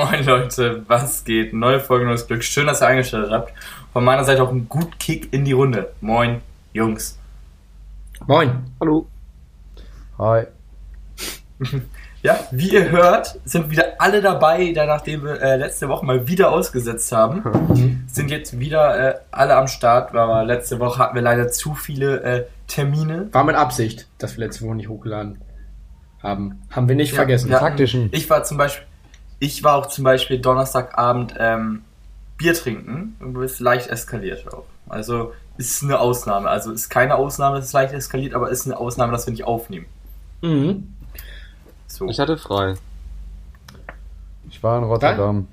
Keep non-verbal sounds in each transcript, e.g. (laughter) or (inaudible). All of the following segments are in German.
Moin Leute, was geht? Neue Folge, neues Glück. Schön, dass ihr eingestellt habt. Von meiner Seite auch ein gut Kick in die Runde. Moin, Jungs. Moin. Hallo. Hi. (laughs) Ja, wie ihr hört, sind wieder alle dabei, da nachdem wir äh, letzte Woche mal wieder ausgesetzt haben. sind jetzt wieder äh, alle am Start, aber letzte Woche hatten wir leider zu viele äh, Termine. War mit Absicht, dass wir letzte Woche nicht hochgeladen haben. Haben wir nicht Ja, vergessen. hatten- Taktischen. Ich war zum Beispiel, ich war auch zum Beispiel Donnerstagabend ähm, Bier trinken und ist leicht eskaliert auch. Also ist eine Ausnahme. Also ist keine Ausnahme, dass es leicht eskaliert, aber ist eine Ausnahme, dass wir nicht aufnehmen. Mhm. So. Ich hatte frei. Ich war in Rotterdam.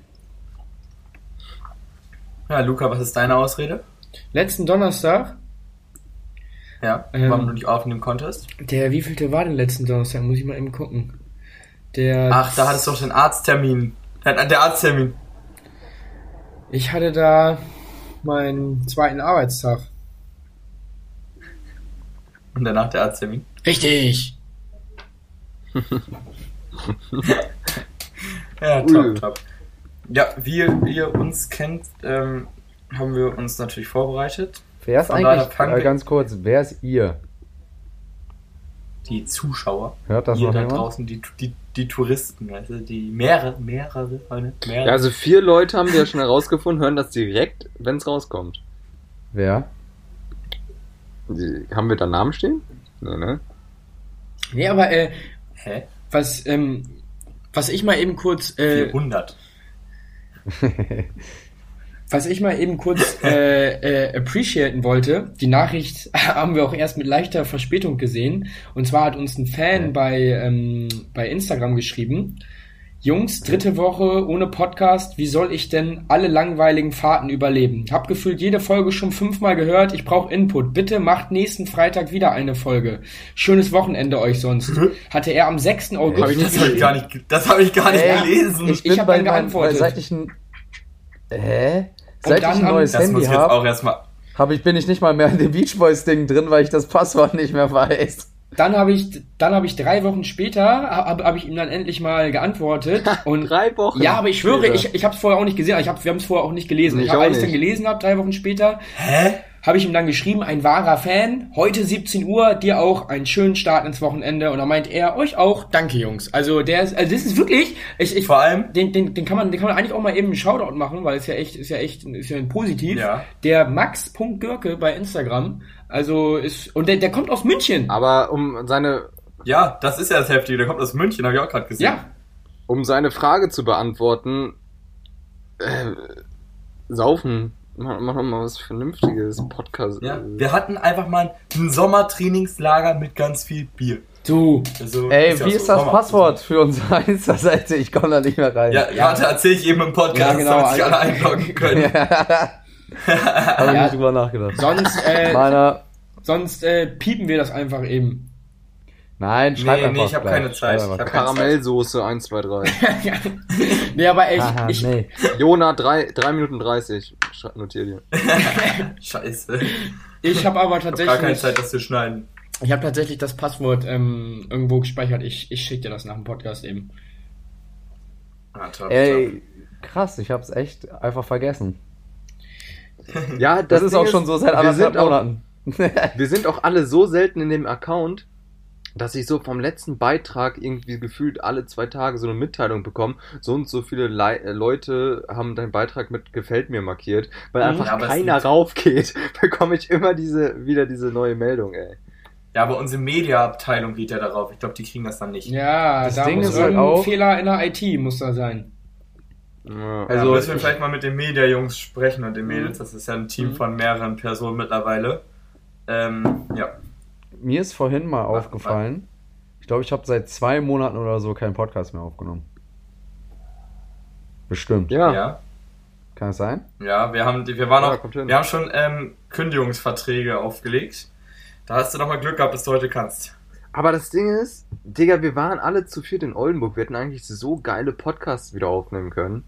Ja, Luca, was ist deine Ausrede? Letzten Donnerstag, Ja, Ähm. warum du nicht aufnehmen konntest? der wievielte war denn letzten Donnerstag? Muss ich mal eben gucken. Der. Ach, da hattest du doch den Arzttermin. Der, Arzttermin. Ich hatte da meinen zweiten Arbeitstag. Und danach der Arzttermin. Richtig. (laughs) Ja, Ui. top, top. Ja, wie ihr, wie ihr uns kennt, ähm, haben wir uns natürlich vorbereitet. Wer ist Von eigentlich, äh, ganz kurz, wer ist ihr? Die Zuschauer. Hört das ihr noch da jemand? draußen, die, die, die Touristen, du, die mehrere, mehrere, mehrere. Ja, also vier Leute haben wir ja schon herausgefunden, hören das direkt, wenn es rauskommt. Wer? Die, haben wir da Namen stehen? Nee, ne? Nee, aber äh, Hä? was, ähm, was ich mal eben kurz, äh, 400. (laughs) was ich mal eben kurz (laughs) äh, äh, appreciaten wollte, die Nachricht (laughs) haben wir auch erst mit leichter Verspätung gesehen. Und zwar hat uns ein Fan bei, ähm, bei Instagram geschrieben. Jungs, dritte Woche ohne Podcast. Wie soll ich denn alle langweiligen Fahrten überleben? Hab gefühlt jede Folge schon fünfmal gehört. Ich brauche Input. Bitte macht nächsten Freitag wieder eine Folge. Schönes Wochenende euch sonst. Hatte er am 6. August. Hab ich, (laughs) das habe ich gar nicht, das habe ich gar nicht Ey, gelesen. ich bin hab bei dann mein- geantwortet. Weil, seit ich ein, hä? Seit dann ich ein neues das muss Handy ich jetzt habe, auch erstmal. hab ich, bin ich nicht mal mehr in dem Beach Boys Ding drin, weil ich das Passwort nicht mehr weiß. Dann habe ich, dann habe ich drei Wochen später, habe hab ich ihm dann endlich mal geantwortet. Und Drei Wochen. ja, aber ich schwöre, später. ich, ich habe es vorher auch nicht gesehen. Ich hab, wir haben es vorher auch nicht gelesen. Ich Ich habe alles dann gelesen habe, drei Wochen später, Hä? Habe ich ihm dann geschrieben, ein wahrer Fan. Heute 17 Uhr, dir auch einen schönen Start ins Wochenende. Und dann meint er, euch auch, danke Jungs. Also der ist, also das ist wirklich, ich, ich Vor allem, den, den, den kann man, den kann man eigentlich auch mal eben einen Shoutout machen, weil es ja echt, ist ja echt, ist ja ein positiv. Ja. Der Max.Görke bei Instagram. Also ist, und der, der kommt aus München. Aber um seine, ja, das ist ja das Heftige. Der kommt aus München, habe ich auch gerade gesehen. Ja, um seine Frage zu beantworten, äh, saufen. Mach, mach doch mal was Vernünftiges. Podcast. Ja, wir hatten einfach mal ein Sommertrainingslager mit ganz viel Bier. du. Also, Ey, ja wie so ist das Sommer- Passwort für unsere (laughs) Insta-Seite? Ich komme da nicht mehr rein. Ja, ja. warte, erzähl ich eben im Podcast, Ja, genau, damit sich alle einloggen können. (laughs) Habe ich Ja. nicht drüber nachgedacht. Sonst, äh, Meiner. sonst äh, piepen wir das einfach eben. Nein, schreib Nee, einfach. nee, ich hab gleich. keine Zeit. Ich hab- Karamellsoße 1, 2, 3. nee, aber ey, Aha, ich, nee. Jona 3, 3 Minuten 30. Sch- Notier dir. (laughs) Scheiße. ich habe aber Ich hab gar keine tatsächlich, Zeit, das zu schneiden. ich habe tatsächlich das Passwort ähm, irgendwo gespeichert. Ich, ich schicke dir das nach dem Podcast eben. Ah, top, Ey, krass, ich hab's echt einfach vergessen. Ja, Das, ist Ding auch schon so seit anderthalb sind auch- Monaten. (laughs) Wir sind auch alle so selten in dem Account, dass ich so vom letzten Beitrag irgendwie gefühlt alle zwei Tage so eine Mitteilung bekomme. So und so viele Lei- äh, Leute haben deinen Beitrag mit gefällt mir markiert, weil Mhm. einfach Ja, keiner raufgeht, (laughs) bekomme ich immer diese wieder diese neue Meldung, ey. Ja, aber unsere Media-Abteilung geht ja darauf. Ich glaube, die kriegen das dann nicht. Ja, Das da Ding muss ist halt auch- Fehler in der IT muss da sein. Ja. Also müssen wir ich- vielleicht mal mit den Media-Jungs sprechen und den Mädels. Das ist ja ein Team Mhm. von mehreren Personen mittlerweile. Ähm, ja. Mir ist vorhin mal aufgefallen, ich glaube, ich habe seit zwei Monaten oder so keinen Podcast mehr aufgenommen. Bestimmt. ja. Ja. Kann es sein? Ja, wir haben, wir waren Ja, hin. wir haben schon ähm, Kündigungsverträge aufgelegt. Da hast du noch mal Glück gehabt, dass du heute kannst. Aber das Ding ist, Digga, wir waren alle zu viert in Oldenburg. Wir hätten eigentlich so geile Podcasts wieder aufnehmen können.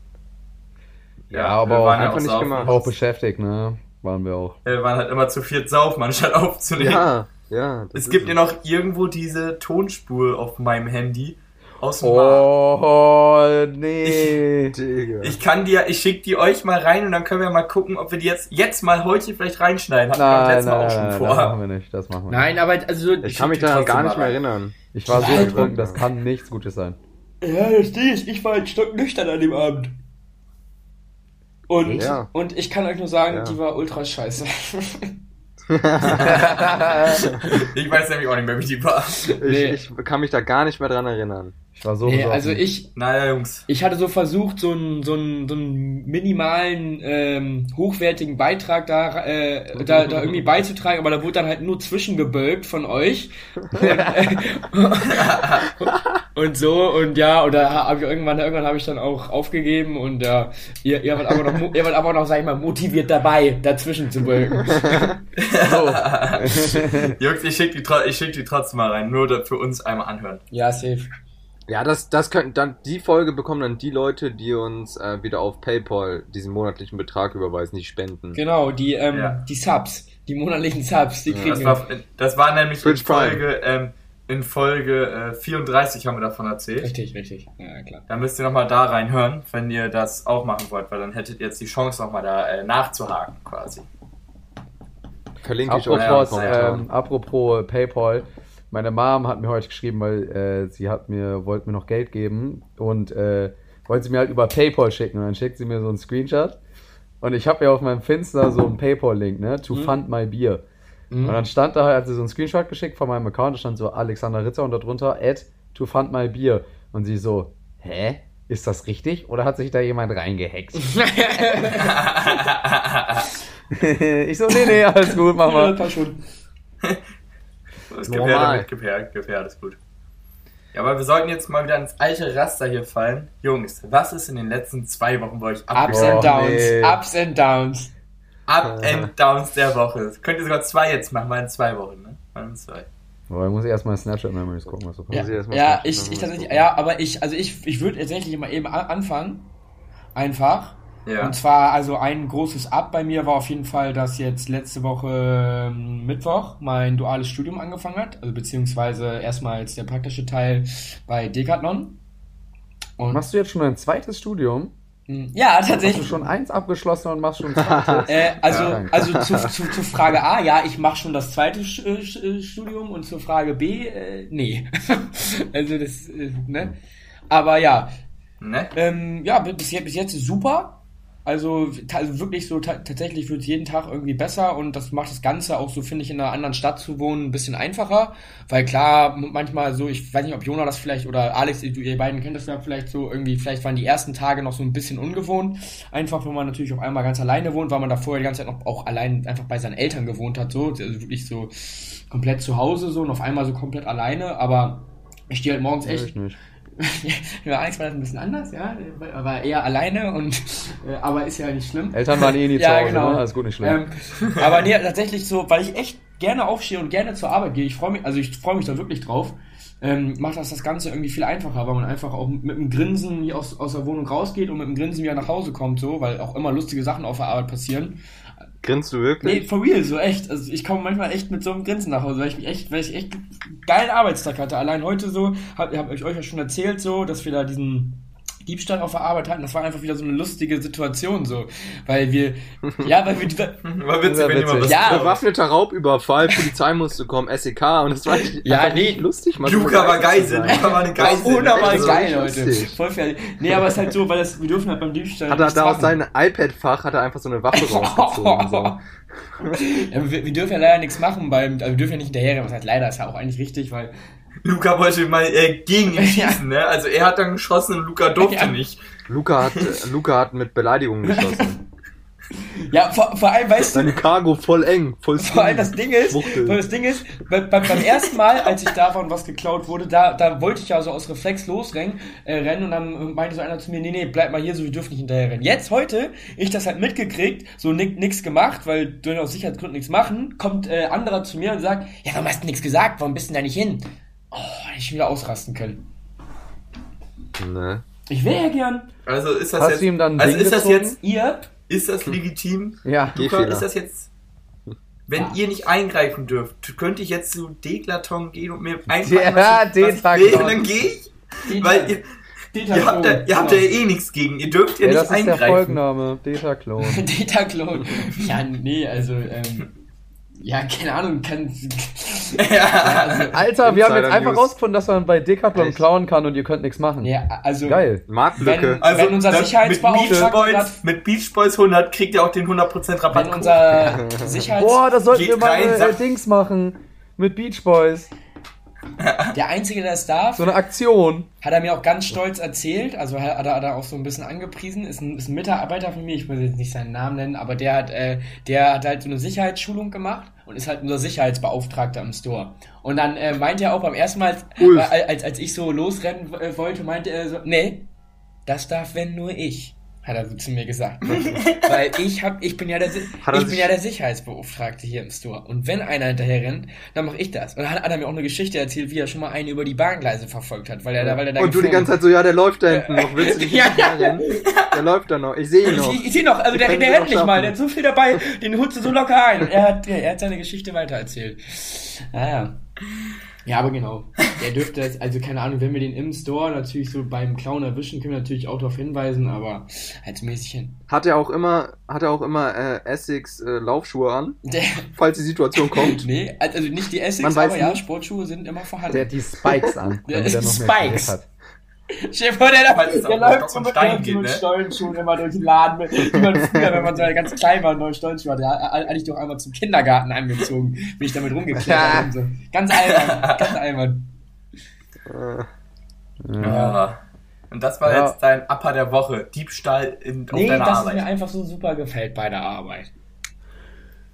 Ja, aber wir auch waren einfach nicht saufen. gemacht. Auch beschäftigt, ne? Waren wir auch. Wir waren halt immer zu viert saufen, anstatt (laughs) aufzunehmen. Ja, ja. das Es ist gibt ja noch irgendwo diese Tonspur auf meinem Handy, aus dem Markt. Oh, nee. Digga. Ich kann dir, ich schick die euch mal rein und dann können wir mal gucken, ob wir die jetzt, jetzt mal heute vielleicht reinschneiden. Hatten wir Nein, letzten nein, Mal auch schon nein, vor. das machen wir nicht. Das machen wir nicht. Nein, aber also. Ich kann mich daran gar nicht mehr rein. erinnern. Ich war so betrunken, das kann nichts Gutes sein. Ja, das Ding ist, ich war halt stocknüchtern an dem Abend. Und, Ja. und ich kann euch nur sagen, Ja. die war ultra scheiße. (laughs) (laughs) Ich weiß nämlich auch nicht mehr, wie die war. Ich, Nee. ich kann mich da gar nicht mehr dran erinnern. Ich war so nee, also ich, Naja, Jungs. ich hatte so versucht, so einen, so einen, so einen minimalen, ähm, hochwertigen Beitrag da, äh, da, da irgendwie beizutragen, aber da wurde dann halt nur zwischengebölkt von euch. Und, (laughs) äh, und so, und ja, und da habe ich irgendwann, irgendwann habe ich dann auch aufgegeben und ja, ihr, ihr wart aber noch, ihr wart aber noch, sag ich mal, motiviert dabei, dazwischen zu bölken. (laughs) Jungs, ich schick, die, ich schick die trotzdem mal rein. Nur für uns einmal anhören. Ja, safe. Ja, das, das könnten dann, die Folge bekommen dann die Leute, die uns äh, wieder auf PayPal diesen monatlichen Betrag überweisen, die spenden. Genau, die, ähm, Ja. die Subs, die monatlichen Subs, die kriegen Das war, das war nämlich in Twitch Prime. Folge, ähm, in Folge äh, 34 haben wir davon erzählt. Richtig, richtig. Ja, klar. Da müsst ihr nochmal da reinhören, wenn ihr das auch machen wollt, weil dann hättet ihr jetzt die Chance nochmal da äh, nachzuhaken quasi. Verlinke ich euch Apropos, in Kommentaren. ähm, apropos PayPal, meine Mom hat mir heute geschrieben, weil äh, sie hat mir, wollte mir noch Geld geben und äh, wollte sie mir halt über PayPal schicken und dann schickt sie mir so einen Screenshot und ich habe ja auf meinem Finster so einen PayPal-Link, ne, to fund my beer. Und dann stand da, halt, hat sie so einen Screenshot geschickt von meinem Account, da stand so Alexander Ritzer und darunter, add to fund my beer. Und sie so, hä? Ist das richtig? Oder hat sich da jemand reingehext? (laughs) (laughs) ich so, nee, nee, alles gut, mach Ja, mal. passt schon. Das Normal. Gefährder, Gefährder ist gut. Ja, aber wir sollten jetzt mal wieder ins alte Raster hier fallen. Jungs, was ist in den letzten zwei Wochen bei euch Ups abgegangen? and Downs, nee. Ups and Downs. Up and Downs der Woche. Das könnt ihr sogar zwei jetzt machen, mal in zwei Wochen, ne? Mal in zwei. Aber ich muss erstmal Snapchat Memories gucken, was so Ja, ja sagen, ich, ich muss tatsächlich, ich ja, aber ich, also ich, ich würde tatsächlich mal eben anfangen. Einfach. Ja. Und zwar, also ein großes Up bei mir war auf jeden Fall, dass jetzt letzte Woche ähm, Mittwoch mein duales Studium angefangen hat. Also beziehungsweise erstmal jetzt der praktische Teil bei Decathlon. Und Machst du jetzt schon ein zweites Studium? mh, ja, Hast du tatsächlich. schon eins abgeschlossen und machst schon ein zweites? (laughs) Äh, also, Ja. also zu, zu, zu Frage A, ja, ich mache schon das zweite Sch- äh, Sch- äh, Studium und zur Frage B, äh, nee. (laughs) also das, äh, ne? Aber ja, Ne? ähm, ja, bis jetzt, bis jetzt ist super. Also, also wirklich so ta tatsächlich wird es jeden Tag irgendwie besser und das macht das Ganze auch so, finde ich, in einer anderen Stadt zu wohnen ein bisschen einfacher. Weil klar, manchmal so, ich weiß nicht, ob Jona das vielleicht oder Alex, ihr, ihr beiden kennt das ja vielleicht so irgendwie, vielleicht waren die ersten Tage noch so ein bisschen ungewohnt. Einfach, wenn man natürlich auf einmal ganz alleine wohnt, weil man da vorher die ganze Zeit noch auch allein einfach bei seinen Eltern gewohnt hat, so, also wirklich so komplett zu Hause so und auf einmal so komplett alleine, aber ich stehe halt morgens echt ja, (laughs) Alex war das ein bisschen anders, ja. Er war eher alleine und äh, aber ist ja nicht schlimm. Eltern waren eh nie (laughs) zu Ja, Hause, genau. ne? Alles gut, nicht schlimm. Ähm, aber nee, tatsächlich so, weil ich echt gerne aufstehe und gerne zur Arbeit gehe. Ich freue mich, also ich freue mich da wirklich drauf. Ähm, macht das das Ganze irgendwie viel einfacher, weil man einfach auch mit einem Grinsen aus, aus der Wohnung rausgeht und mit einem Grinsen wieder nach Hause kommt, so, weil auch immer lustige Sachen auf der Arbeit passieren. Grinst du Nee, wirklich? for real, so echt. Also ich komme manchmal echt mit so einem Grinsen nach Hause, weil ich mich echt, weil ich echt einen geilen Arbeitstag hatte. Allein heute so, hab, hab ich euch ja schon erzählt, so, dass wir da diesen Diebstahl auf der Arbeit hatten. Das war einfach wieder so eine lustige Situation, so. Weil wir, ja, weil wir, (laughs) War witzig, wenn jemand was Ja. Bewaffneter Raubüberfall, Polizei musste kommen, SEK und das war (laughs) echt Ja, nee. nicht lustig. mal Luca war Geisel. Luca war eine Geisel. unnormal Also, geil. Leute. Voll fertig. Nee, aber es ist halt so, weil das, wir dürfen halt beim Diebstahl Hat er da aus seinem iPad-Fach hat er einfach so eine Waffe (laughs) rausgezogen. So. Ja, wir, wir dürfen ja leider nichts machen beim, also wir dürfen ja nicht hinterherrennen, was halt leider ist ja auch eigentlich richtig, weil Luca wollte mal äh, gegen ihn (laughs) schießen, ne? Also er hat dann geschossen und Luca durfte Ja. nicht. Luca hat, äh, Luca hat mit Beleidigungen (laughs) geschossen. ja, vor, vor allem, weißt du, Seine Cargo voll eng, voll (laughs) Vor allem das Ding ist, Schwuchtel. vor allem das Ding ist, bei, bei, beim ersten Mal, als ich davon was geklaut wurde, da, da wollte ich ja so aus Reflex losrennen äh, rennen und dann meinte so einer zu mir, nee, nee, bleib mal hier, so wir dürfen nicht hinterher rennen. Jetzt heute, ich das halt mitgekriegt, so ni nix gemacht, weil du aus Sicherheitsgründen nichts machen, kommt äh, anderer zu mir und sagt, ja, warum hast du nichts gesagt, warum bist du denn da nicht hin? Ich schon wieder ausrasten können. Ne. Ich wäre ja gern. Also ist das Hast jetzt. du ihm dann also Ding ist das gezogen? jetzt. Ihr? Ist das legitim? Ja. Luca, ist das jetzt. Wenn ihr nicht eingreifen dürft, könnte ich jetzt zu Deklaton gehen und mir (laughs) einfach Ja, was ich- was will, und dann gehe ich. Weil ihr, ihr habt, da, ihr habt ja eh nichts gegen. Ihr dürft ja Ey, nicht das ist der eingreifen. Folgenname, Data Clone. Data-Klon. Ja, nee, also, ähm, ja, keine Ahnung, kann. (laughs) ja. Alter, wir haben jetzt einfach rausgefunden, dass man bei Decathlon Echt? klauen kann und ihr könnt nichts machen. Ja, also. Geil. Marktlücke. Wenn- Wenn unser Sicherheitsbeauftragter Mit Beach, das- Boys, mit Beach Boys 100 kriegt ihr auch den 100% Rabatt. Wenn unser (laughs) Sicherheits... Boah, da sollten Geht wir mal rein, äh, Dings machen. Mit Beach Boys. (laughs) Der Einzige, der es darf, So eine Aktion. hat er mir auch ganz stolz erzählt, also hat er, hat er auch so ein bisschen angepriesen, ist ein, ist ein Mitarbeiter von mir, ich will jetzt nicht seinen Namen nennen, aber der hat, äh, der hat halt so eine Sicherheitsschulung gemacht und ist halt unser Sicherheitsbeauftragter im Store. Und dann äh, meinte er auch beim ersten Mal, äh, als, als ich so losrennen äh, wollte, meinte er so, nee, das darf wenn nur ich. Hat er so zu mir gesagt. (laughs) Weil ich hab, ich bin ja der, er ich bin ja der Sicherheitsbeauftragte hier im Store. Und wenn einer hinterher rennt, dann mache ich das. Und dann hat, er mir auch eine Geschichte erzählt, wie er schon mal einen über die Bahngleise verfolgt hat, weil er da, weil er da Und du die ganze Zeit so, ja, der läuft da hinten noch. Willst du (laughs) nicht Ja, ja. Der läuft da noch. Ich sehe ihn noch. Ich, ich sehe noch, also der, können der wir rennt nicht mal, der hat so viel dabei, den holst du so locker ein. Und er hat, er hat seine Geschichte weitererzählt. Naja. Ja, aber genau. Der dürfte jetzt, also keine Ahnung, wenn wir den im Store natürlich so beim Clown erwischen, können wir natürlich auch darauf hinweisen, aber als Mäßchen. Hat er auch immer, hat er auch immer äh, Essex äh, Laufschuhe an, Der, falls die Situation kommt. (laughs) nee, also nicht die Essex, Man weiß aber ja, nie. Sportschuhe sind immer vorhanden. Der hat die Spikes an. (laughs) Der er mehr Spikes. (laughs) Stell dir vor, der, Falls der läuft so mit, Stein geht, mit ne? Stollenschuhen immer durch den Laden. Mit, wie man früher, wenn man so ganz klein war, neue Stollenschuhe hatte, ha- hatte ich doch einmal zum Kindergarten angezogen. Bin ich damit rumgeklettert und so. (laughs) Ganz albern, ganz albern. Ja. Und das war Ja. jetzt dein Upper der Woche. Diebstahl in, auf Nee, deiner dass Arbeit. es mir einfach so super gefällt bei der Arbeit.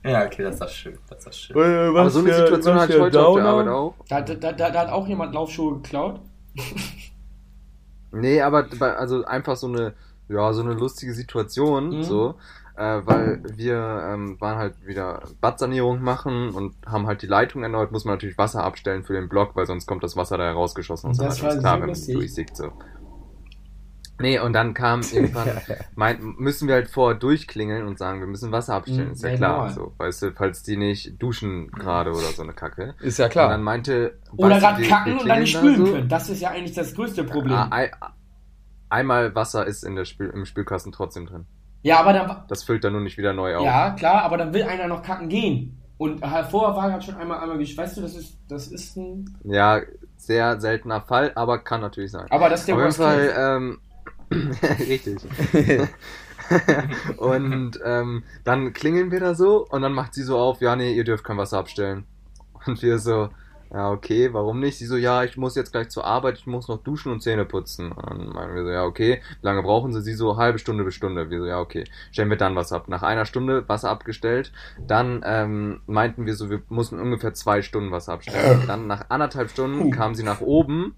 Ja, okay, das ist das schön. Das ist das schön. Äh, aber so eine Situation hatte ich heute auf der Downer? Arbeit auch. Da, da, da, da hat auch jemand Laufschuhe geklaut. (laughs) Nee, aber also einfach so eine, ja, so eine lustige Situation, Mhm. so, äh, weil wir ähm, waren halt wieder Badsanierung machen und haben halt die Leitung erneuert, muss man natürlich Wasser abstellen für den Block, weil sonst kommt das Wasser da herausgeschossen und Das weiter. Ist klar, so wenn man lustig. durchsickt, so. Nee, und dann kam (laughs) irgendwann, mein, müssen wir halt vorher durchklingeln und sagen, wir müssen Wasser abstellen, ist ja ja, klar, normal. so, weißt du, falls die nicht duschen gerade oder so eine Kacke. Ist ja Und dann klar. meinte, Oder gerade kacken und dann nicht spülen da so. können. Das ist ja eigentlich das größte Problem. Ah, ei- Einmal Wasser ist in der Spül im Spülkasten trotzdem drin. Ja, aber dann, Das füllt dann nur nicht wieder neu auf. Ja, klar, aber dann will einer noch kacken gehen. Und vorher war gerade schon einmal, einmal, weißt du, das ist, das ist ein, Ja, sehr seltener Fall, aber kann natürlich sein. aber das ist der Auf jeden Fall, ähm, (laughs) richtig. (laughs) und ähm, dann klingeln wir da so und dann macht sie so auf, ja, nee, ihr dürft kein Wasser abstellen. Und wir so, ja, okay, warum nicht? Sie so, ja, ich muss jetzt gleich zur Arbeit, ich muss noch duschen und Zähne putzen. Und dann meinen wir so, ja, okay, wie lange brauchen sie? Sie so, halbe Stunde bis Stunde. Wir so, ja, okay, stellen wir dann Wasser ab. Nach einer Stunde Wasser abgestellt, dann ähm, meinten wir so, wir mussten ungefähr zwei Stunden Wasser abstellen. (laughs) Dann nach anderthalb Stunden kam sie nach oben,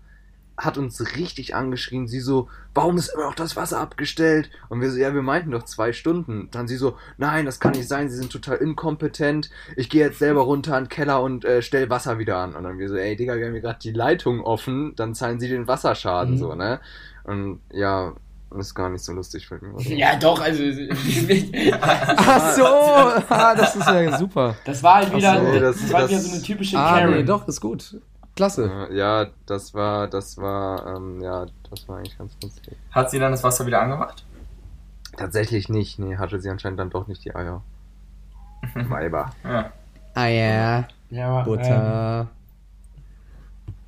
hat uns richtig angeschrien. Sie so, warum ist immer noch das Wasser abgestellt? Und wir so, ja, wir meinten doch zwei Stunden. Dann sie so, nein, das kann nicht sein, sie sind total inkompetent. Ich gehe jetzt selber runter in den Keller und äh, stell Wasser wieder an. Und dann wir so, ey, Digga, wir haben hier gerade die Leitung offen, dann zahlen sie den Wasserschaden, Mhm. so, ne? Und ja, das ist gar nicht so lustig für mich. (laughs) Ja, doch, also, (laughs) Ach so, (laughs) ah, das ist ja super. das war halt wieder, so, das, das- war das- wieder so eine typische Ah, Karen. nee, doch, ist gut. Klasse. Ja, das war, das war, ähm, ja, das war eigentlich ganz lustig. Hat sie dann das Wasser wieder angemacht? Tatsächlich nicht, nee, hatte sie anscheinend dann doch nicht die Eier. (laughs) Weiber. Ja. Ah ja, Ja, aber, ähm, Butter.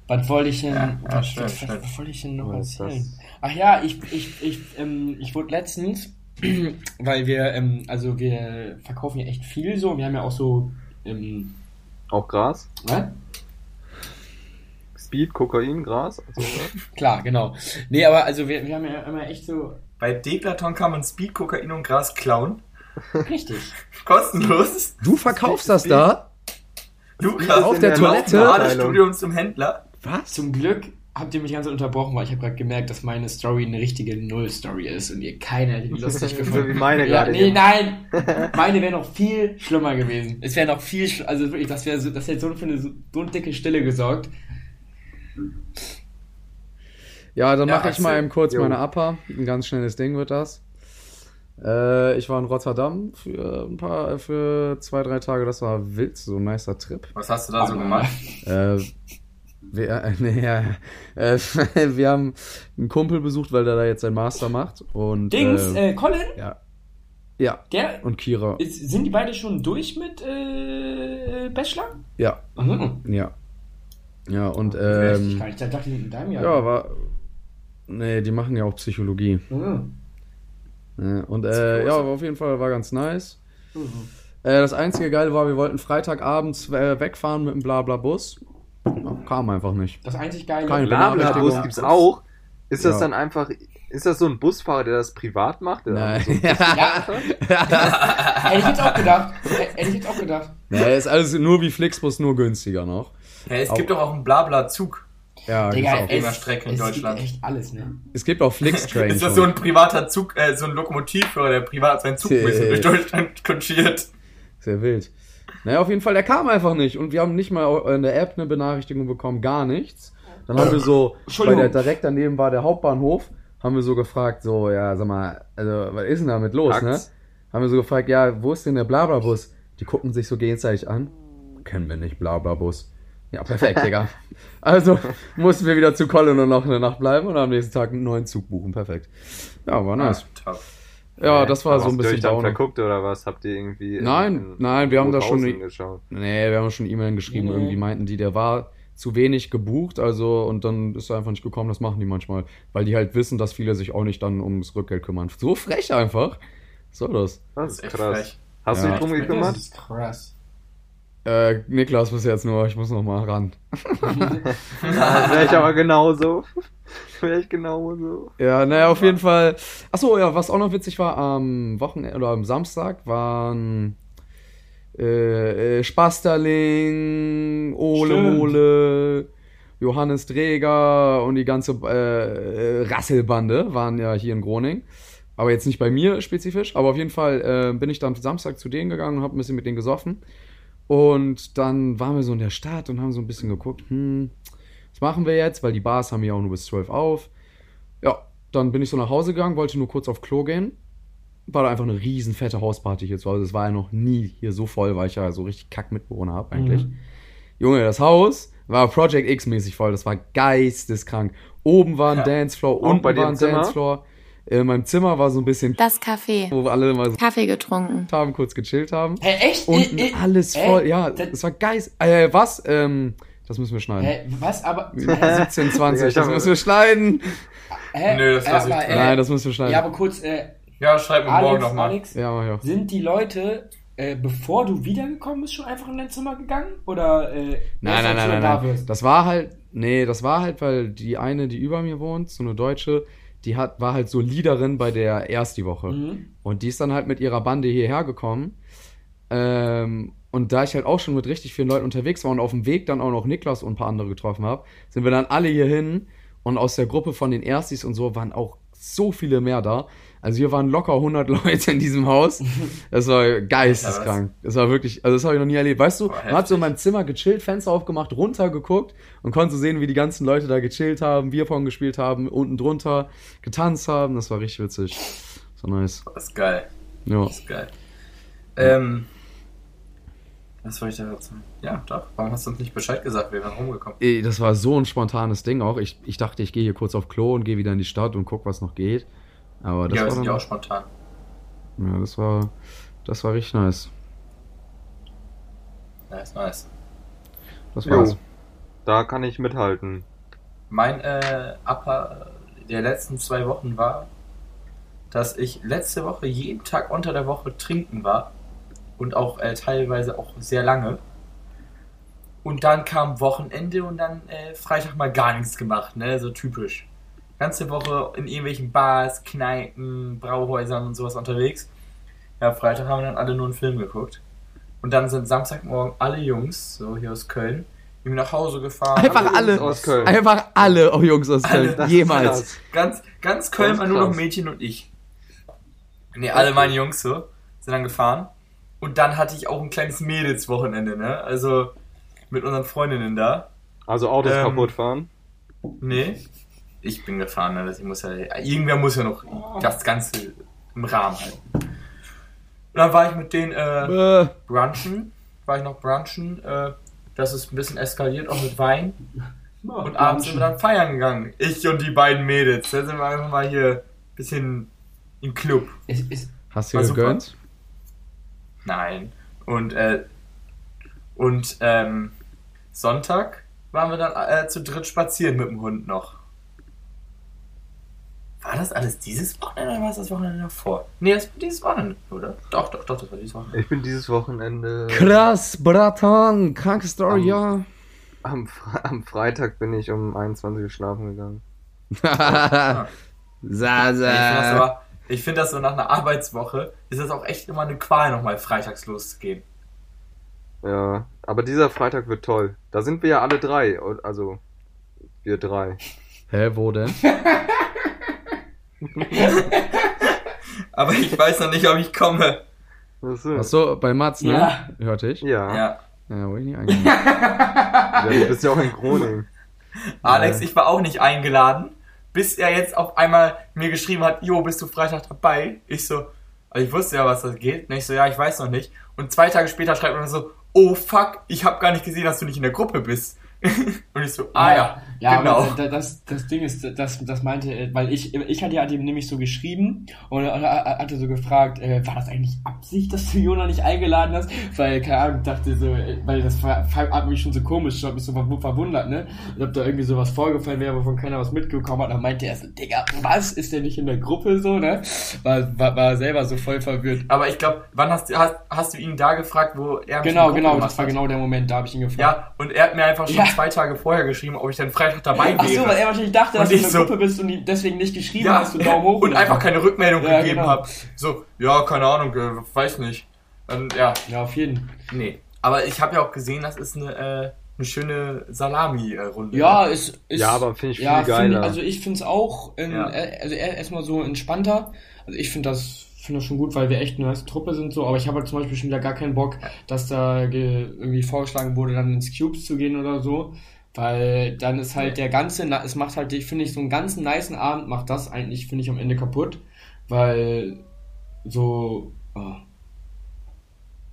was wollte ich denn, Ja, ja, was, was, was wollte ich denn noch Was erzählen? Ach ja, ich, ich, ich, ähm, ich wurde letztens, (clears throat) weil wir, ähm, also wir verkaufen ja echt viel so, wir haben ja auch so, ähm, Auch Gras? was? Speed, Kokain, Gras? Also, oder? (laughs) Klar, genau. Nee, aber also wir, wir haben ja immer echt so, Bei Deklaton kann man Speed, Kokain und Gras klauen. richtig. (laughs) Kostenlos. Du verkaufst das da? Lukas Auf in der der Toilette? Laufbahnstudium zum Händler. Was? Zum Glück habt ihr mich ganz unterbrochen, weil ich habe gerade gemerkt, dass meine Story eine richtige Null-Story ist und ihr keine hätte (laughs) die lustig So gefunden. wie meine ja, gerade Nee, eben. nein! Meine wäre noch viel schlimmer gewesen. Es wäre noch viel schlimmer. Also wirklich, das wäre so, das hätte so für eine so, so dicke Stille gesorgt. Ja, dann Ja, mache ich mal eben kurz Jo. meine Upper. Ein ganz schnelles Ding wird das. Äh, ich war in Rotterdam für ein paar, für zwei, drei Tage. Das war wild, so ein nicer Trip. Was hast du da so gemacht? Äh, Wir, äh, (laughs) nee, ja, äh, (laughs) wir haben einen Kumpel besucht, weil der da jetzt seinen Master macht. Und, Dings, äh, äh, Colin, ja. Ja, der, und Kira. ist, sind die beide schon durch mit äh, Bachelor? Ja, Mhm. ja. Ja, und ich ähm, gar nicht, da dachte ich in deinem Jahr. ja, war. Nee, die machen ja auch Psychologie. Mhm. Ja, und äh, ja, aber auf jeden Fall war ganz nice. Mhm. Äh, das einzige Geile war, wir wollten Freitagabends äh, wegfahren mit einem Blabla-Bus. Ja, kam einfach nicht. Das einzig Geile. Keine Blabla-Bus gibt's auch. Ist das Ja. dann einfach, ist das so ein Busfahrer, der das privat macht? Nein. so (laughs) Ja, hätte ich jetzt auch gedacht. Hätte ich jetzt auch gedacht. nee, ist alles nur wie Flixbus, nur günstiger noch. Ja, es Au- gibt doch auch einen Blabla-Zug. Ja, Digga, auch. immer Strecke in es Deutschland. Gibt echt alles, ne? Es gibt auch (laughs) Flixtrain. Ist das so ein privater Zug, äh, so ein Lokomotivführer, der privat seinen Zug ein bisschen durch Deutschland kutschiert? Sehr wild. Naja, auf jeden Fall, der kam einfach nicht. Und wir haben nicht mal in der App eine Benachrichtigung bekommen, gar nichts. Dann haben wir so, weil der direkt daneben war der Hauptbahnhof, haben wir so gefragt, so, ja, sag mal, also, was ist denn damit los, ne? Tax. Haben wir so gefragt, ja, wo ist denn der Blabla-Bus? Die gucken sich so gegenseitig an. Kennen wir nicht, Blabla-Bus. Ja, perfekt, Digga. Also mussten wir wieder zu Colin und noch eine Nacht bleiben und am nächsten Tag einen neuen Zug buchen. Perfekt. Ja, war nice. Ah, top. Ja, das war Aber so ein habt ihr euch bisschen dann Downer. verguckt oder was? Habt ihr irgendwie. in- Nein, in nein, wir haben da schon- geschaut. Nee, wir haben schon E-Mail geschrieben, Nee. irgendwie meinten die, der war zu wenig gebucht, also und dann ist er einfach nicht gekommen, das machen die manchmal, weil die halt wissen, dass viele sich auch nicht dann ums Rückgeld kümmern. So frech einfach. Soll das? Das ist ist echt krass. frech. Hast Ja. du dich drum gekümmert? Das ist krass. Äh, Niklas bis jetzt nur, ich muss noch mal ran. (laughs) Ja, Wäre ich aber genauso. Wäre ich genauso. Ja, naja, auf jeden Fall. Achso, ja, was auch noch witzig war, am Wochenende oder am Samstag waren äh, äh, Spasterling, Ole Stimmt. Mole, Johannes Dreger und die ganze äh, äh, Rasselbande waren ja hier in Groningen. Aber jetzt nicht bei mir spezifisch, aber auf jeden Fall äh, bin ich dann Samstag zu denen gegangen und habe ein bisschen mit denen gesoffen. Und dann waren wir so in der Stadt und haben so ein bisschen geguckt, hm, was machen wir jetzt? Weil die Bars haben ja auch nur bis 12 auf. Ja, dann bin ich so nach Hause gegangen, wollte nur kurz auf Klo gehen. War da einfach eine riesen fette Hausparty hier zu Hause. Es war ja noch nie hier so voll, weil ich ja so richtig kack Mitbewohner habe eigentlich. Mhm. Junge, das Haus war Project X mäßig voll. Das war geisteskrank. Oben war ein Ja. Dancefloor, unten war ein Zimmer? Dancefloor. In meinem Zimmer war so ein bisschen, Das Café. wo wir alle mal so Kaffee getrunken. haben, kurz gechillt haben. Hä, echt? Unten Äh, äh, alles äh, voll. Ja, das- es war geist. Äh, was? Ähm, das müssen wir schneiden. Hä, was aber. Hä, 17, 20, ich das müssen wir schneiden. hä, Nö, das lass ich äh, Nein, das müssen wir schneiden. Ja, aber kurz, äh, Ja, schreib mir morgen nochmal. Alex, Ja, mach ich auch. sind die Leute, äh, bevor du wiedergekommen bist, schon einfach in dein Zimmer gegangen? Oder, äh, Nein, nein, nein, nein, da nein. Das war halt, nee, das war halt, weil die eine, die über mir wohnt, so eine Deutsche, die hat, war halt so Leaderin bei der erst die Woche. Mhm. Und die ist dann halt mit ihrer Bande hierher gekommen. Ähm, und da ich halt auch schon mit richtig vielen Leuten unterwegs war und auf dem Weg dann auch noch Niklas und ein paar andere getroffen habe, sind wir dann alle hier hin. Und aus der Gruppe von den Erstis und so waren auch so viele mehr da. Also hier waren locker 100 (laughs) Leute in diesem Haus. Das war geisteskrank. Das war wirklich, also das habe ich noch nie erlebt. Weißt du, Boah, man hat so in meinem Zimmer gechillt, Fenster aufgemacht, runtergeguckt und konnte so sehen, wie die ganzen Leute da gechillt haben, Bierpong gespielt haben, unten drunter getanzt haben. Das war richtig witzig. So nice. Das ist geil. Ja. Das ist geil. Ähm, was wollte ich da dazu? Ja, doch. Warum hast du uns nicht Bescheid gesagt? Wir wären rumgekommen. Ey, Das war so ein spontanes Ding auch. Ich, ich dachte, ich gehe hier kurz auf Klo und gehe wieder in die Stadt und guck, was noch geht. Aber das ja, wir war sind ja auch spontan. ja, das war, das war richtig nice. Nice, nice. Das war's. Jo. Da kann ich mithalten. Mein äh, Upper der letzten zwei Wochen war, dass ich letzte Woche jeden Tag unter der Woche trinken war und auch äh, teilweise auch sehr lange. Und dann kam Wochenende und dann äh, Freitag mal gar nichts gemacht, ne? So typisch. Ganze Woche in irgendwelchen Bars, Kneipen, Brauhäusern und sowas unterwegs. Ja, Freitag haben wir dann alle nur einen Film geguckt. Und dann sind Samstagmorgen alle Jungs, so hier aus Köln, irgendwie nach Hause gefahren. Einfach alle. Aus Köln. Einfach alle oh, Jungs aus Alle, Köln. ist Jemals. Ganz, ganz Köln war nur noch. Mädchen und ich. Ne, alle meine Jungs so sind dann gefahren. Und dann hatte ich auch ein kleines Mädelswochenende, ne? Also mit unseren Freundinnen da. Also Autos Ähm, kaputt fahren. Nee, ich bin gefahren, ne? Ich muss ja, irgendwer muss ja noch das Ganze im Rahmen halten. Und dann war ich mit denen äh, brunchen, war ich noch brunchen. Äh, das ist ein bisschen eskaliert, auch mit Wein. Und abends sind wir dann feiern gegangen. Ich und die beiden Mädels. Da sind wir einfach mal hier ein bisschen im Club. Es ist, Hast du War super. gegönnt? Nein. Und, äh, und, ähm, Sonntag waren wir dann äh, zu dritt spazieren mit dem Hund noch. War das alles dieses Wochenende oder war es das Wochenende davor? Nee, das war dieses Wochenende, oder? Doch, doch, doch, das war dieses Wochenende. Ich bin dieses Wochenende. Krass, Bratan, kranke Story, ja. Am, am Freitag bin ich um 21 Uhr schlafen gegangen. Ja. (laughs) Sa, Ich finde das, so nach einer Arbeitswoche ist das auch echt immer eine Qual, nochmal freitags loszugehen. Ja, aber dieser Freitag wird toll. Da sind wir ja alle drei. Also, wir drei. Hä, wo denn? (laughs) (laughs) Aber ich weiß noch nicht, ob ich komme. Was ist? Achso, bei Mats, ne? Ja. Hörte ich. Ja. ja. Ja. Ja, wo ich nicht eingeladen. du bist ja auch in Groningen. (laughs) Alex, ich war auch nicht eingeladen, bis er jetzt auf einmal mir geschrieben hat, Jo, bist du Freitag dabei? Ich so, also ich wusste ja, was das geht. Und ich so, ja, ich weiß noch nicht. Und zwei Tage später schreibt er so, oh fuck, ich habe gar nicht gesehen, dass du nicht in der Gruppe bist. (laughs) Und ich so, ah ja, ja, genau. aber da- das, das Ding ist, das, das meinte, äh, weil ich, ich hatte ja ihm nämlich so geschrieben und er er hatte so gefragt, äh, war das eigentlich Absicht, dass du Jona nicht eingeladen hast? Weil, keine Ahnung, dachte so, äh, weil das hat mich schon so komisch, ich hab mich so verw- verwundert, ne? Und ob da irgendwie sowas vorgefallen wäre, wovon keiner was mitbekommen hat, dann meinte er so, Digga, was, ist der nicht in der Gruppe so, ne? War, war, war selber so voll verwirrt. Aber ich glaube, wann hast du, hast, hast du ihn da gefragt, wo er mich Genau, genau, das war hat? genau der Moment, da habe ich ihn gefragt. Ja, und er hat mir einfach schon Ja. Zwei Tage vorher geschrieben, ob ich dann Freitag dabei Ach wäre. so, weil er wahrscheinlich dachte, dass Und du in ich der so- Gruppe bist und die deswegen nicht geschrieben ja, hast, du Daumen hoch. (laughs) und einfach so. keine Rückmeldung Ja, gegeben genau. habe. So, ja, keine Ahnung, äh, weiß nicht. Dann, ja, Ja, auf jeden. nee. Aber ich habe ja auch gesehen, das ist eine, äh, eine schöne Salami-Runde. Ja, ist, ist Ja, aber finde ich viel ja, find- geiler. also ich finde es auch, in, Ja. äh, also er- erstmal so entspannter. Also ich finde das, finde das schon gut, weil wir echt eine nice Truppe sind so. Aber ich habe halt zum Beispiel schon wieder gar keinen Bock, dass da ge, irgendwie vorgeschlagen wurde, dann ins Cubes zu gehen oder so. Weil dann ist halt der ganze, es macht halt, ich finde ich, so einen ganzen niceen Abend macht das eigentlich, finde ich, am Ende kaputt. Weil so, oh,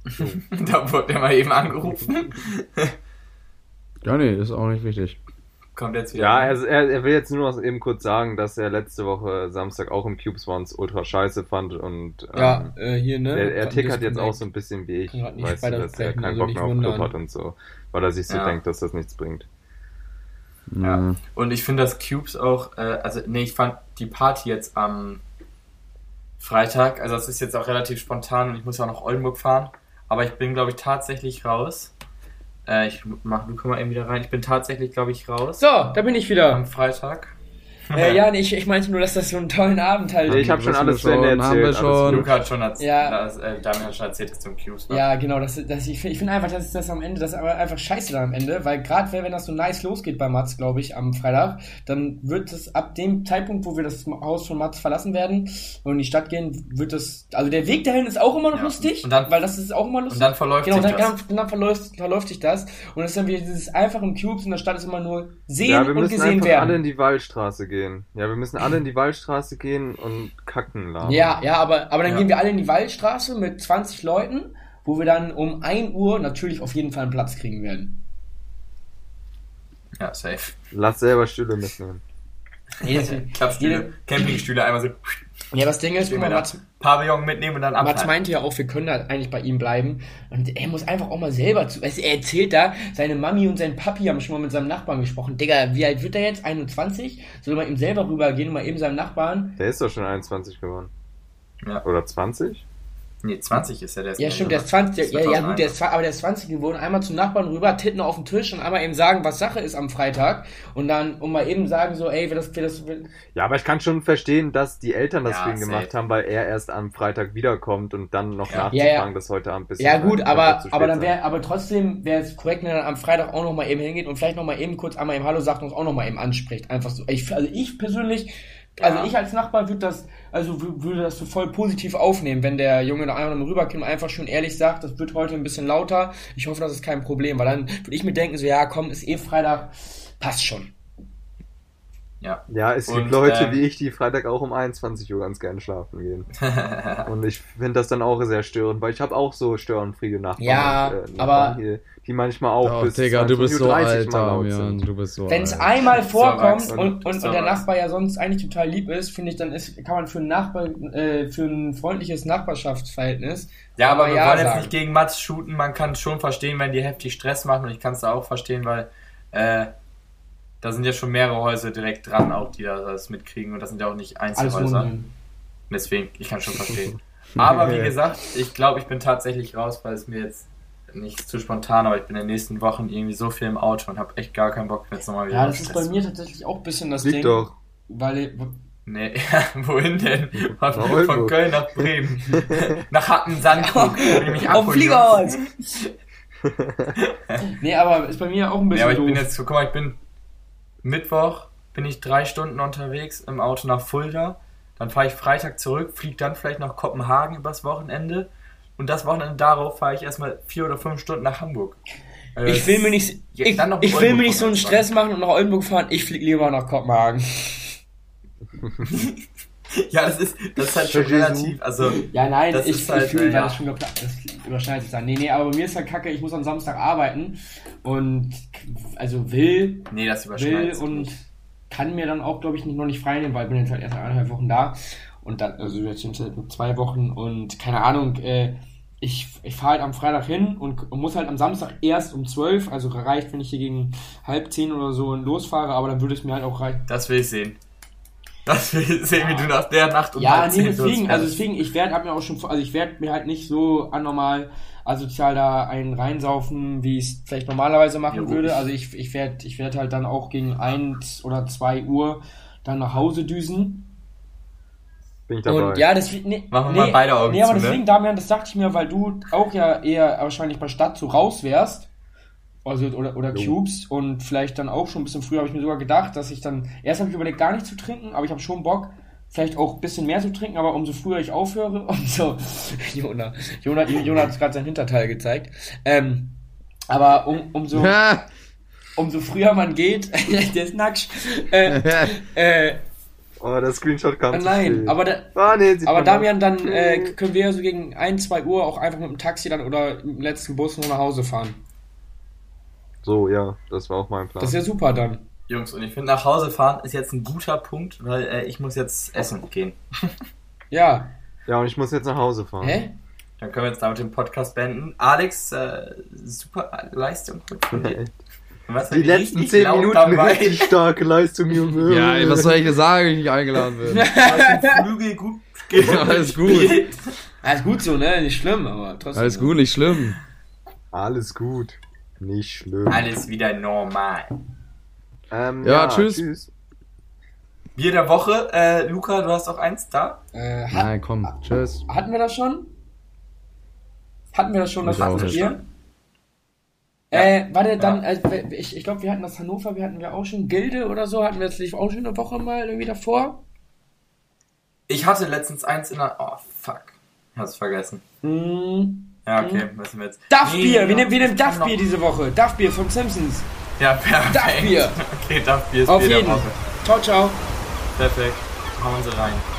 (laughs) da wurde er mal eben angerufen. Ja, nee, ist auch nicht wichtig. Kommt jetzt wieder. Ja, er, er, er will jetzt nur noch eben kurz sagen, dass er letzte Woche Samstag auch im Cubes war und es ultra scheiße fand und ähm, ja, äh, hier, ne? er, er tickert jetzt auch so ein bisschen wie ich, weißt du, weiter dass er keinen also Bock mehr auf Club hat und so, weil er sich so Ja. denkt, dass das nichts bringt. Ja. Und ich finde das Cubes auch, äh, also nee, ich fand die Party jetzt am Freitag, also das ist jetzt auch relativ spontan und ich muss ja auch nach Oldenburg fahren, aber ich bin, glaube ich, tatsächlich raus. Äh, ich mach, du komm mal eben wieder rein. Ich bin tatsächlich, glaube ich, raus. So, da bin ich wieder. Am Freitag. Äh, (laughs) ja, nee, ich, ich meinte nur, dass das so einen tollen Abend halt. Ich habe schon alles zu Ende schon, haben wir erzählt. schon. Luca hat schon erzählt, Ja. das, äh, Damian hat schon erzählt, dass du im Cubes war. Ja, genau, das, das, ich finde ich find einfach, das ist das am Ende, das ist aber einfach scheiße dann am Ende, weil gerade wenn das so nice losgeht bei Mats, glaube ich, am Freitag, dann wird es ab dem Zeitpunkt, wo wir das Haus von Mats verlassen werden und in die Stadt gehen, wird das, also der Weg dahin ist auch immer noch Ja. lustig, Und dann- weil das ist auch immer lustig. Und dann verläuft Genau, sich dann, das. dann, dann verläuft, verläuft sich das und es ist dann wieder dieses einfach im Cubes in der Stadt ist immer nur sehen Ja, wir und müssen gesehen einfach werden. alle in die Waldstraße gehen. Ja, wir müssen alle in die Waldstraße gehen und kacken laden. Ja, ja, aber, aber dann Ja. gehen wir alle in die Waldstraße mit 20 Leuten, wo wir dann um 1 Uhr natürlich auf jeden Fall einen Platz kriegen werden. Ja, safe. Lass selber Stühle mitnehmen. (laughs) Klappstühle, Campingstühle, einmal so Ja, das Ding ist, guck mal. Mats, Pavillon mitnehmen und dann Mats abfahren. meinte ja auch, wir können da eigentlich bei ihm bleiben. Und er muss einfach auch mal selber zu. Weißt, er erzählt da, seine Mami und sein Papi haben schon mal mit seinem Nachbarn gesprochen. Digga, wie alt wird er jetzt? 21? Soll er mal eben selber rübergehen und mal eben seinem Nachbarn. Der ist doch schon 21 geworden. Ja. Oder 20? Nee, 20 ist ja der. Ja, stimmt, der ist 20, der, ja, ja, 2001. gut, der ist, aber der ist 20 geworden. Einmal zum Nachbarn rüber, Titten auf den Tisch und einmal eben sagen, was Sache ist am Freitag. Und dann, um mal eben sagen, so, ey, wir das, wir das, wir, Ja, aber ich kann schon verstehen, dass die Eltern das Ja, für ihn safe. gemacht haben, weil er erst am Freitag wiederkommt und dann noch Ja. nachzufragen, Ja, ja. dass heute Abend bisschen. Ja gut, aber, aber dann wäre, aber trotzdem wäre es korrekt, wenn er dann am Freitag auch noch mal eben hingeht und vielleicht noch mal eben kurz einmal im Hallo sagt und uns auch noch mal eben anspricht. Einfach so. Ich, also ich persönlich, also ich als Nachbar würde das, also wü- würde das so voll positiv aufnehmen, wenn der Junge da einfach noch mal rüberkommt und einfach schon ehrlich sagt, das wird heute ein bisschen lauter. Ich hoffe, das ist kein Problem, weil dann würde ich mir denken, so ja, komm, ist eh Freitag, passt schon. Ja. Ja, es gibt Und, Leute ähm, wie ich, die Freitag auch um 21 Uhr ganz gerne schlafen gehen. (laughs) Und ich finde das dann auch sehr störend, weil ich habe auch so störenfriede Nachbarn. Ja, Nachbarn aber- hier, die manchmal auch Oh, bis Digga, du 22.30 bist so alt, Damian. Du bist so Wenn es einmal vorkommt und, und, und der. Nachbar ja sonst eigentlich total lieb ist, finde ich, dann ist, kann man für ein, Nachbar, äh, für ein freundliches Nachbarschaftsverhältnis Ja, aber wir ja wollen jetzt nicht gegen Mats shooten. Man kann schon verstehen, wenn die heftig Stress machen. Und ich kann es da auch verstehen, weil äh, da sind ja schon mehrere Häuser direkt dran, auch die da das mitkriegen. Und das sind ja auch nicht Einzelhäuser. Deswegen, ich kann schon (laughs) verstehen. Aber wie gesagt, ich glaube, ich bin tatsächlich raus, weil es mir jetzt nicht zu spontan, aber ich bin in den nächsten Wochen irgendwie so viel im Auto und habe echt gar keinen Bock jetzt nochmal wieder. Ja, das ist bei mir tatsächlich auch ein bisschen das Liegt Ding. doch. Weil, Nee, (laughs) wohin denn? Von, von. Köln nach Bremen. (laughs) nach die mich auf Fliegerholz! Jungs. (laughs) nee, aber ist bei mir auch ein Ja, bisschen aber ich doof. bin jetzt, guck mal, ich bin Mittwoch, bin ich drei Stunden unterwegs im Auto nach Fulda. Dann fahre ich Freitag zurück, fliege dann vielleicht nach Kopenhagen übers Wochenende. Und das Wochenende darauf fahre ich erstmal vier oder fünf Stunden nach Hamburg. Also ich will mir nicht, ich, dann noch ich will mir nicht so einen fahren. Stress machen und nach Oldenburg fahren. Ich fliege lieber nach Kopenhagen. (laughs) Ja, das ist, das ist halt schon relativ. Also, Ja, nein, Das ich, ist halt, ich fühle, äh, ja. das schon geplant Das überschneidet sich dann. Nee, nee, aber bei mir ist halt kacke, ich muss am Samstag arbeiten und also will, nee, das will überschneidet sich und kann mir dann auch, glaube ich, nicht, noch nicht frei nehmen, weil ich bin jetzt halt erst eineinhalb Wochen da und dann, also jetzt sind es halt nur zwei Wochen und keine Ahnung, äh, ich, ich fahre halt am Freitag hin und, muss halt am Samstag erst um zwölf, also reicht, wenn ich hier gegen halb zehn oder so losfahre, aber dann würde es mir halt auch reichen. Das will ich sehen. Das (laughs) will ich sehen, wie du nach der Nacht um Ja, halb nee, zehn deswegen, also deswegen, ich werde hab mir auch schon, also ich werde mir halt nicht so anormal asozial da einen reinsaufen, wie ich es vielleicht normalerweise machen Ja, würde. Also ich, ich werde ich werd halt dann auch gegen eins oder zwei Uhr dann nach Hause düsen. Bin ich dabei. Und ja, deswegen, nee, Machen wir nee, mal beide Augen nee, aber zu, ne? deswegen, Damian, das dachte ich mir, weil du auch ja eher wahrscheinlich bei Stadt so raus wärst. Also, oder, oder Jo. Cubes und vielleicht dann auch schon ein bisschen früher habe ich mir sogar gedacht, dass ich dann, erst habe ich überlegt, gar nicht zu trinken, aber ich habe schon Bock, vielleicht auch ein bisschen mehr zu trinken, aber umso früher ich aufhöre, (laughs) umso, Jona, Jona, Jona hat gerade sein Hinterteil gezeigt, ähm, aber um, umso, (laughs) umso früher man geht, (laughs) der ist nackt, äh, äh, Oh, der Screenshot kam zu nein, aber da, Ah, nee, aber Damian, dann äh, können wir ja so gegen 1, 2 Uhr auch einfach mit dem Taxi dann oder im letzten Bus noch nach Hause fahren. So, ja, das war auch mein Plan. Das ist ja super dann. Jungs, und ich finde, nach Hause fahren ist jetzt ein guter Punkt, weil äh, ich muss jetzt essen gehen. (laughs) Ja. ja, und ich muss jetzt nach Hause fahren. Hä? Dann können wir jetzt damit den Podcast beenden. Alex, äh, super Leistung von dir. (laughs) Warst Die letzten richtig 10 laut Minuten dabei. richtig starke Leistung, Junge. Ja, ey, was soll ich dir sagen, wenn ich nicht eingeladen bin? (laughs) Flügel gut (laughs) Alles gut. Alles gut so, ne? Nicht schlimm, aber trotzdem. Alles gut, nicht schlimm. Alles gut. Nicht schlimm. Alles wieder normal. Ähm, Ja, tschüss. Bier der Woche. Äh, Luca, du hast auch eins da? Äh, hat, Nein, komm, tschüss. hatten wir das schon? Hatten wir das schon, das Ich wir? Äh, warte, dann, äh, ich, ich glaube, wir hatten das Hannover, wir hatten wir auch schon Gilde oder so, hatten wir lief auch schon eine Woche mal irgendwie davor. Ich hatte letztens eins in der... Oh, fuck. Hast vergessen. Mm, Ja, okay, müssen wir jetzt... Duff-Bier, Nee, wir nehmen, wir nehmen Duff-Bier diese Woche. Duff-Bier von Simpsons. Ja, perfekt. Duff-Bier. (laughs) Okay, Duff-Bier ist Auf jeden. Woche. Ciao, ciao. Perfekt. Hauen sie rein.